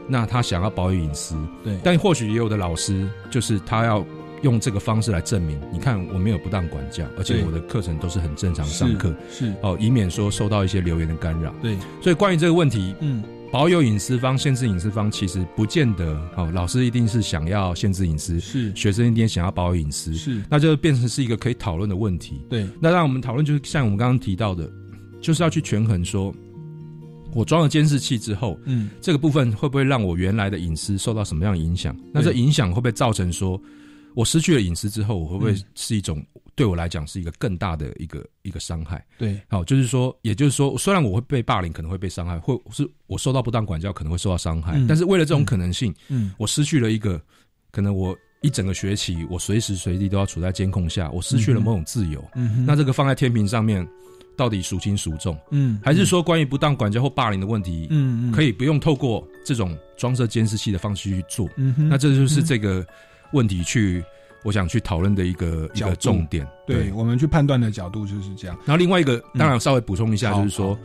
那他想要保有隐私，对。但或许也有的老师就是他要用这个方式来证明，你看我没有不当管教，而且我的课程都是很正常上课，是。哦，以免说受到一些留言的干扰。对，所以关于这个问题，嗯保有隐私方、限制隐私方，其实不见得哦，老师一定是想要限制隐私，是。学生一定想要保有隐私，是。那就变成是一个可以讨论的问题。对，那让我们讨论就是像我们刚刚提到的，就是要去权衡说，我装了监视器之后，嗯。这个部分会不会让我原来的隐私受到什么样的影响？那这影响会不会造成说，我失去了隐私之后，我会不会嗯。是一种、对我来讲是一个更大的一个一个伤害？对，好，就是说，也就是说，虽然我会被霸凌，可能会被伤害，或是我受到不当管教，可能会受到伤害，嗯。但是为了这种可能性，嗯。我失去了一个可能我一整个学期，我随时随地都要处在监控下，我失去了某种自由。嗯哼。那这个放在天平上面，到底孰轻孰重？嗯还是说关于不当管教或霸凌的问题，嗯嗯。可以不用透过这种装设监视器的方式去做？嗯哼。那这就是嗯这个问题去，我想去讨论的一个一个重点。对我们去判断的角度就是这样。然后另外一个，嗯当然稍微补充一下，就是说，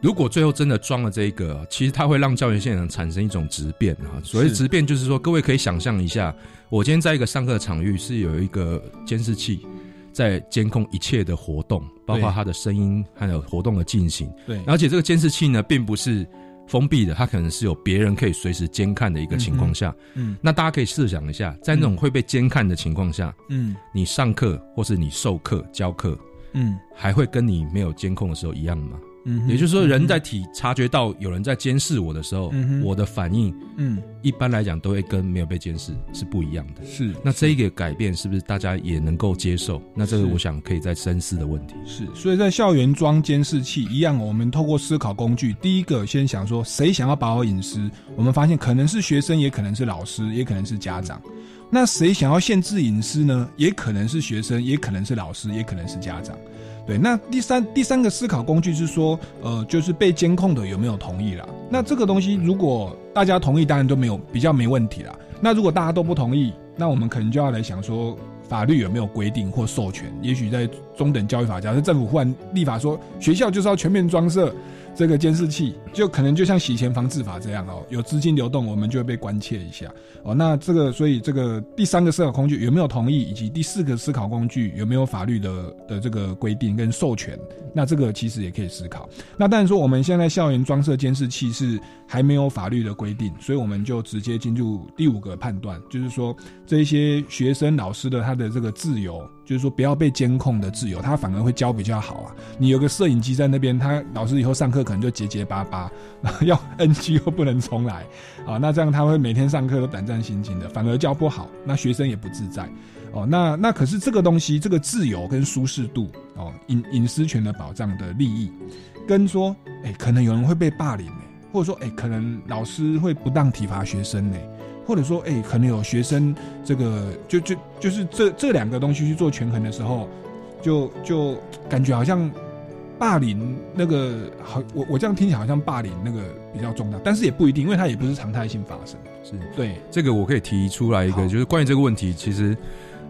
如果最后真的装了这一个，其实它会让教学现场产生一种质变啊。所谓是质变，就是说，各位可以想象一下，我今天在一个上课场域是有一个监视器在监控一切的活动，包括对它的声音还有活动的进行。对而且这个监视器呢，并不是封闭的，它可能是有别人可以随时监看的一个情况下，嗯。那大家可以试想一下，在那种会被监看的情况下，嗯。你上课或是你授课教课，嗯。还会跟你没有监控的时候一样吗？嗯，也就是说，人在体察觉到有人在监视我的时候，嗯我的反应嗯一般来讲都会跟没有被监视是不一样的。是那这一个改变是不是大家也能够接受？那这个是我想可以再深思的问题。是，所以在校园装监视器一样，我们透过思考工具，第一个先想说谁想要把握隐私，我们发现可能是学生，也可能是老师，也可能是家长。那谁想要限制隐私呢？也可能是学生，也可能是老师，也可能是家长。对，那第三第三个思考工具是说，呃，就是被监控的有没有同意啦？那这个东西如果大家同意，当然都没有比较没问题啦。那如果大家都不同意，那我们可能就要来想说，法律有没有规定或授权？也许在中等教育法，假设政府忽然立法说学校就是要全面装设这个监视器，就可能就像洗钱防治法这样哦，有资金流动，我们就会被关切一下哦。那这个，所以这个第三个思考工具有没有同意，以及第四个思考工具有没有法律的的这个规定跟授权？那这个其实也可以思考。那当然说，我们现在校园装设监视器是还没有法律的规定，所以我们就直接进入第五个判断，就是说这些学生、老师的他的这个自由，就是说不要被监控的自由，他反而会教比较好啊。你有个摄影机在那边，他老师以后上课可能就结结巴巴，要 NG 又不能重来啊，那这样他会每天上课都胆战心惊的，反而教不好，那学生也不自在。哦，那那可是这个东西，这个自由跟舒适度哦，隐隐私权的保障的利益，跟说，哎、可能有人会被霸凌呢、或者说，哎、可能老师会不当体罚学生呢、或者说，哎、可能有学生这个就就就是这这两个东西去做权衡的时候，就就感觉好像霸凌那个好，我我这样听起来好像霸凌那个比较重大，但是也不一定，因为它也不是常态性发生。是对，这个我可以提出来一个，就是关于这个问题，其实。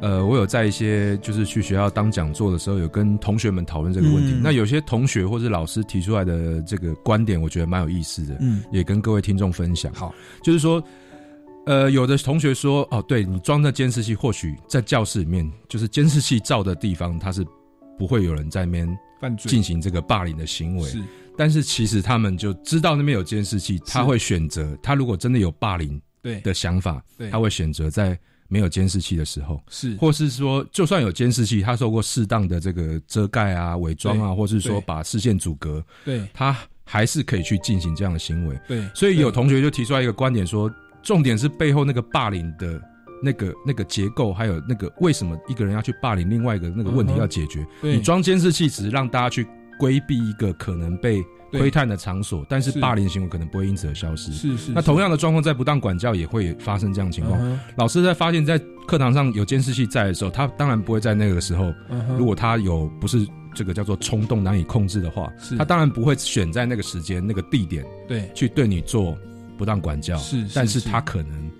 呃，我有在一些就是去学校当讲座的时候，有跟同学们讨论这个问题。嗯那有些同学或者老师提出来的这个观点，我觉得蛮有意思的，嗯，也跟各位听众分享。好，就是说，呃，有的同学说，哦，对你装的监视器，或许在教室里面，就是监视器照的地方，它是不会有人在那边犯罪。进行这个霸凌的行为。是，但是其实他们就知道那边有监视器，他会选择，他如果真的有霸凌对。的想法，对。他会选择在没有监视器的时候，是。或是说，就算有监视器，他受过适当的这个遮盖啊、伪装啊，或是说把视线阻隔，对。他还是可以去进行这样的行为。对，所以有同学就提出来一个观点说，重点是背后那个霸凌的那个那个结构，还有那个为什么一个人要去霸凌另外一个那个问题要解决。对你装监视器只是让大家去规避一个可能被对窥探的场所，但是是霸凌行为可能不会因此而消失。是是。那同样的状况在不当管教也会发生这样的情况。老师在发现，在课堂上有监视器在的时候，他当然不会在那个时候，如果他有不是这个叫做冲动难以控制的话，他当然不会选在那个时间、那个地点对去对你做不当管教。是是但是是他可能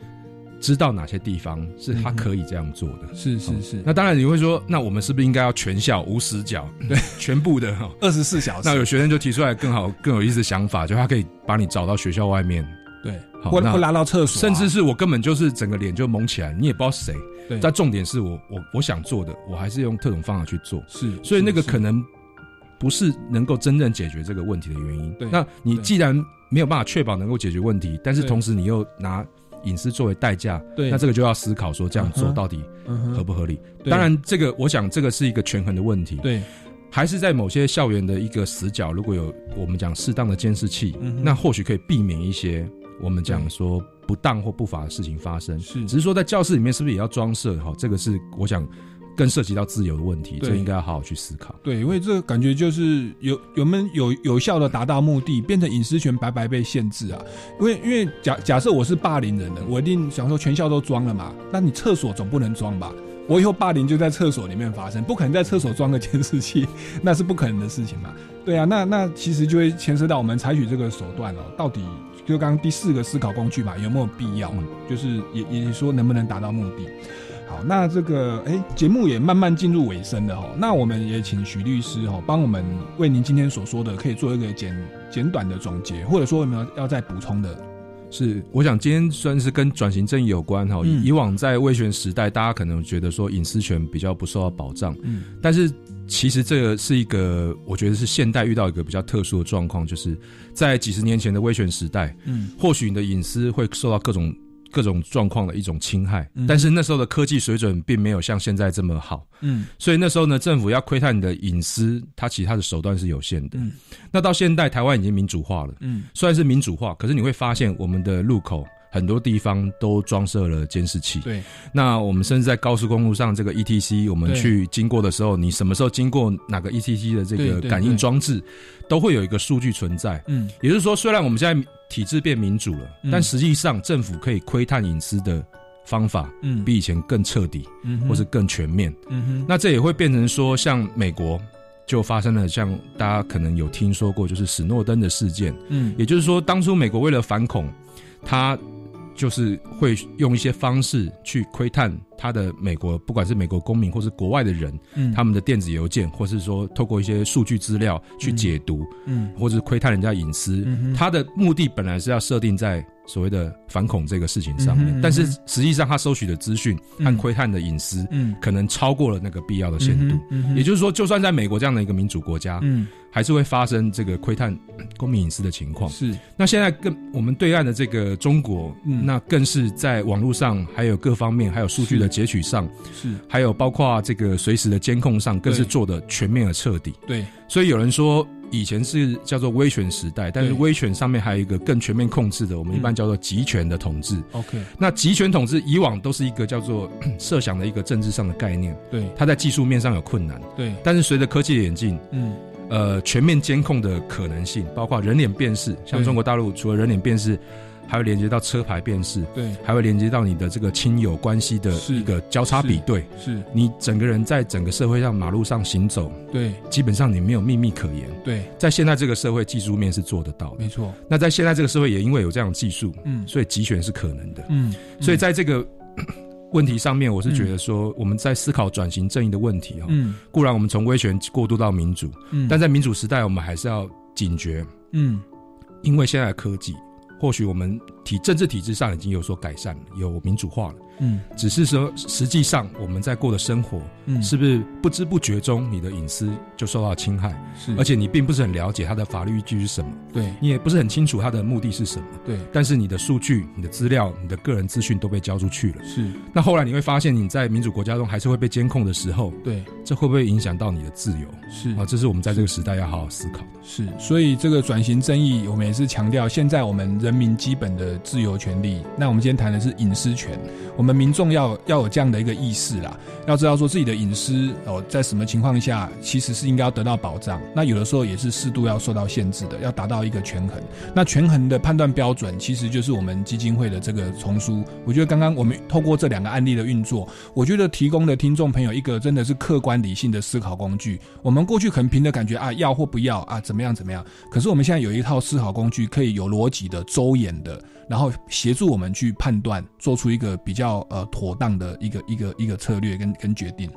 知道哪些地方是他可以这样做的。是是是，那当然你会说，那我们是不是应该要全校无死角，对，全部的哈？二十四小时。那有学生就提出来更好、更有意思的想法，就他可以把你找到学校外面，对，或或拉到厕所啊，甚至是我根本就是整个脸就蒙起来，你也不知道谁。对但重点是我我我想做的，我还是用特种方法去做，是，所以那个可能不是能够真正解决这个问题的原因对。那你既然没有办法确保能够解决问题，但是同时你又拿隐私作为代价，对那这个就要思考说这样做到底合不合理。对当然，这个我想这个是一个权衡的问题。对还是在某些校园的一个死角，如果有我们讲适当的监视器，嗯那或许可以避免一些我们讲对说不当或不法的事情发生。是只是说在教室里面是不是也要装设？哈，这个是我想更涉及到自由的问题，对这应该要好好去思考。对，因为这个感觉就是有有没有有效的达到目的，变成隐私权白白被限制啊。因为因为假假设我是霸凌人的，我一定想说全校都装了嘛，那你厕所总不能装吧？我以后霸凌就在厕所里面发生，不可能在厕所装个监视器，那是不可能的事情嘛。对啊，那那其实就会牵涉到我们采取这个手段哦，到底就刚刚第四个思考工具嘛，有没有必要？嗯就是也也说能不能达到目的。好，那这个哎，节目也慢慢进入尾声了哈。那我们也请徐律师哈，帮我们为您今天所说的，可以做一个简简短的总结，或者说有没有要再补充的？是，我想今天算是跟转型正义有关哈。嗯以往在威权时代，大家可能觉得说隐私权比较不受到保障，嗯，但是其实这个是一个，我觉得是现代遇到一个比较特殊的状况，就是在几十年前的威权时代，嗯或许你的隐私会受到各种各种状况的一种侵害，嗯。但是那时候的科技水准并没有像现在这么好，嗯。所以那时候呢，政府要窥探你的隐私，它其他的手段是有限的。嗯。那到现代，台湾已经民主化了，嗯。虽然是民主化，可是你会发现我们的路口很多地方都装设了监视器。对，那我们甚至在高速公路上这个 ETC，我们去经过的时候，你什么时候经过哪个 ETC 的这个感应装置，都会有一个数据存在。嗯。也就是说，虽然我们现在体制变民主了，嗯。但实际上政府可以窥探隐私的方法，嗯。比以前更彻底，嗯或是更全面。嗯哼。那这也会变成说，像美国就发生了像大家可能有听说过，就是史诺登的事件。嗯。也就是说，当初美国为了反恐，他就是会用一些方式去窥探他的美国，不管是美国公民或是国外的人，嗯。他们的电子邮件，或是说透过一些数据资料去解读，嗯。或者是窥探人家隐私。嗯他的目的本来是要设定在所谓的反恐这个事情上面，但是实际上他收取的资讯和窥探的隐私，嗯。可能超过了那个必要的限度。也就是说，就算在美国这样的一个民主国家，嗯还是会发生这个窥探公民隐私的情况。是，那现在更我们对岸的这个中国，嗯。那更是在网络上，还有各方面，还有数据的截取上，是。还有包括这个随时的监控上，更是做的全面而彻底。对，所以有人说，以前是叫做威权时代，但是威权上面还有一个更全面控制的，我们一般叫做集权的统治。OK，那集权统治以往都是一个叫做 设想的一个政治上的概念，对。它在技术面上有困难，对，但是随着科技的演进，嗯呃，全面监控的可能性，包括人脸辨识，像中国大陆除了人脸辨识，还会连接到车牌辨识，对。还会连接到你的这个亲友关系的一个交叉比对，是。你整个人在整个社会上马路上行走，对。基本上你没有秘密可言。对，在现在这个社会，技术面是做得到的。没错，那在现在这个社会，也因为有这样的技术，嗯。所以集权是可能的。嗯，所以在这个问题上面，我是觉得说，我们在思考转型正义的问题哈。嗯固然我们从威权过渡到民主，嗯但在民主时代，我们还是要警觉，嗯因为现在的科技，或许我们体政治体制上已经有所改善了，有民主化了。嗯只是说，实际上我们在过的生活，嗯是不是不知不觉中你的隐私就受到侵害？是而且你并不是很了解它的法律依据是什么，对你也不是很清楚它的目的是什么。对，但是你的数据、你的资料、你的个人资讯都被交出去了。是，那后来你会发现，你在民主国家中还是会被监控的时候，对，这会不会影响到你的自由？是啊，这是我们在这个时代要好好思考的。是，所以这个转型正义，我们也是强调现在我们人民基本的自由权利。那我们今天谈的是隐私权，我们我们民众要要有这样的一个意识啦，要知道说自己的隐私哦，在什么情况下其实是应该要得到保障。那有的时候也是适度要受到限制的，要达到一个权衡。那权衡的判断标准，其实就是我们基金会的这个丛书。我觉得刚刚我们透过这两个案例的运作，我觉得提供的听众朋友一个真的是客观理性的思考工具。我们过去可能凭着感觉啊要或不要啊怎么样怎么样，可是我们现在有一套思考工具，可以有逻辑的、周延的，然后协助我们去判断，做出一个比较呃妥当的一个一个一个策略跟跟决定。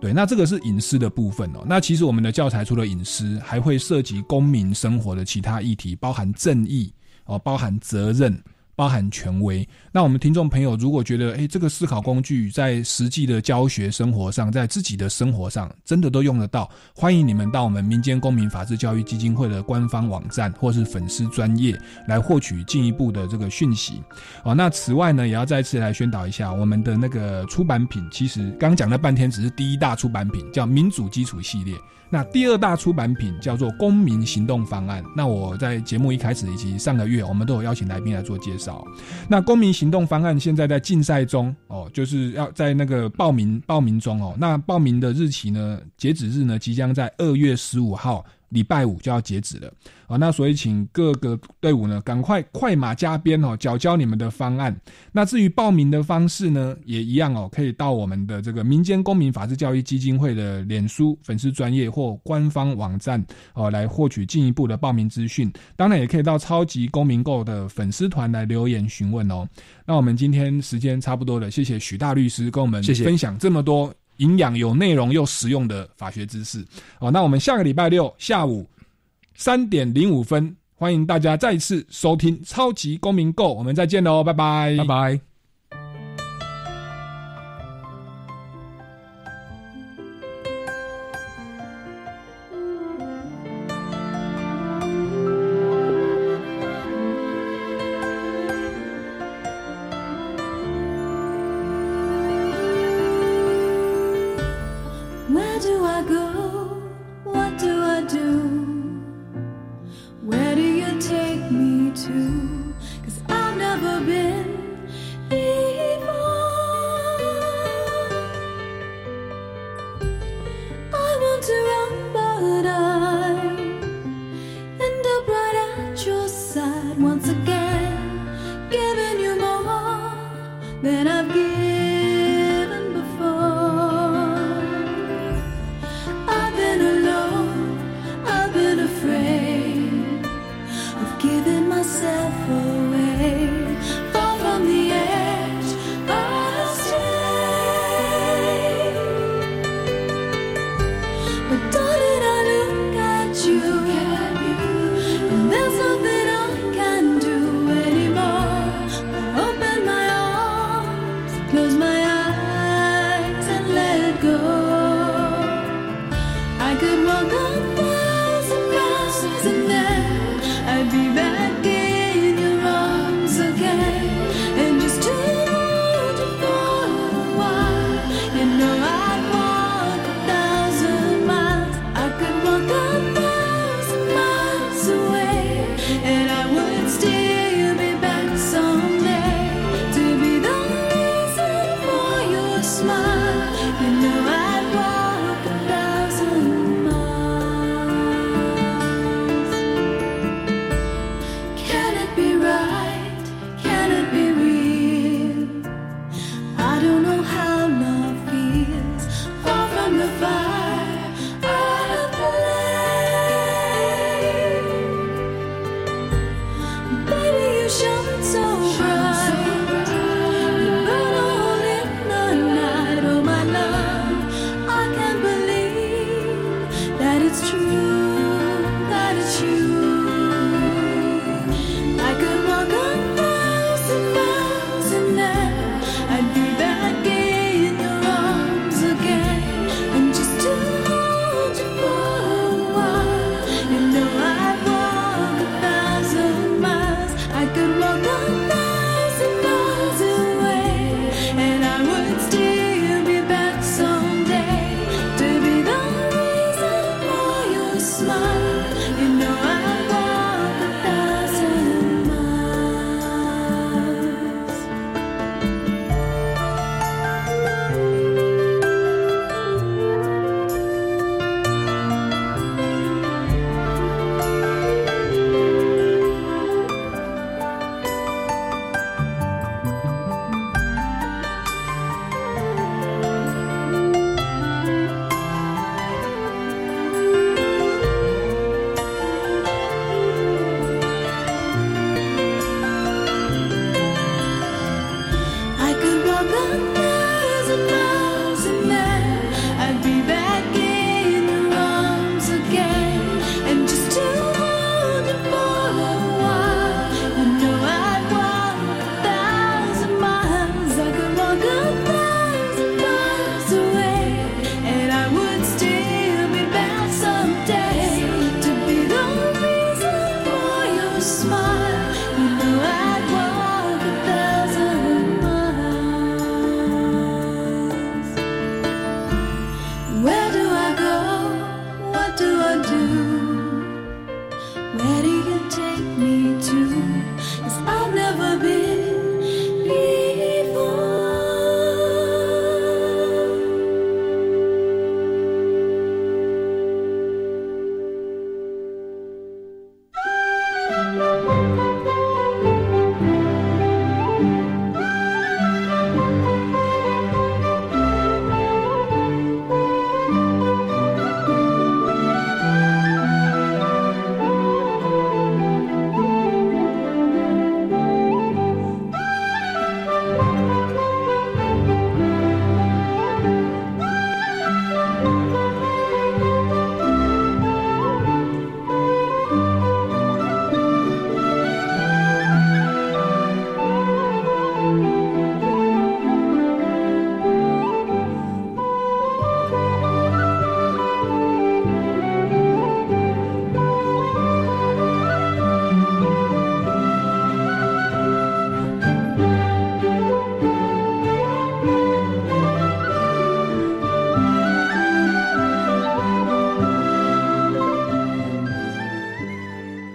对，那这个是隐私的部分哦。那其实我们的教材除了隐私，还会涉及公民生活的其他议题，包含正义哦，包含责任。包含权威。那我们听众朋友如果觉得，哎，这个思考工具在实际的教学生活上，在自己的生活上真的都用得到，欢迎你们到我们民间公民法治教育基金会的官方网站或是粉丝专业来获取进一步的这个讯息。哦，那此外呢，也要再次来宣导一下我们的那个出版品，其实刚讲了半天，只是第一大出版品，叫民主基础系列。那第二大出版品叫做公民行动方案。那我在节目一开始以及上个月，我们都有邀请来宾来做介绍。那公民行动方案现在在竞赛中哦，就是要在那个报名报名中哦。那报名的日期呢，截止日呢，即将在二月十五号。礼拜五就要截止了啊，那所以请各个队伍呢，赶快快马加鞭哦，缴交你们的方案。那至于报名的方式呢，也一样哦，可以到我们的这个民间公民法治教育基金会的脸书粉丝专业或官方网站哦，来获取进一步的报名资讯。当然，也可以到超级公民购的粉丝团来留言询问哦。那我们今天时间差不多了，谢谢许大律师跟我们分享这么多。营养有内容又实用的法学知识好，那我们下个礼拜六下午三点零五分，欢迎大家再次收听《超级公民购》，我们再见喽，拜拜，拜拜。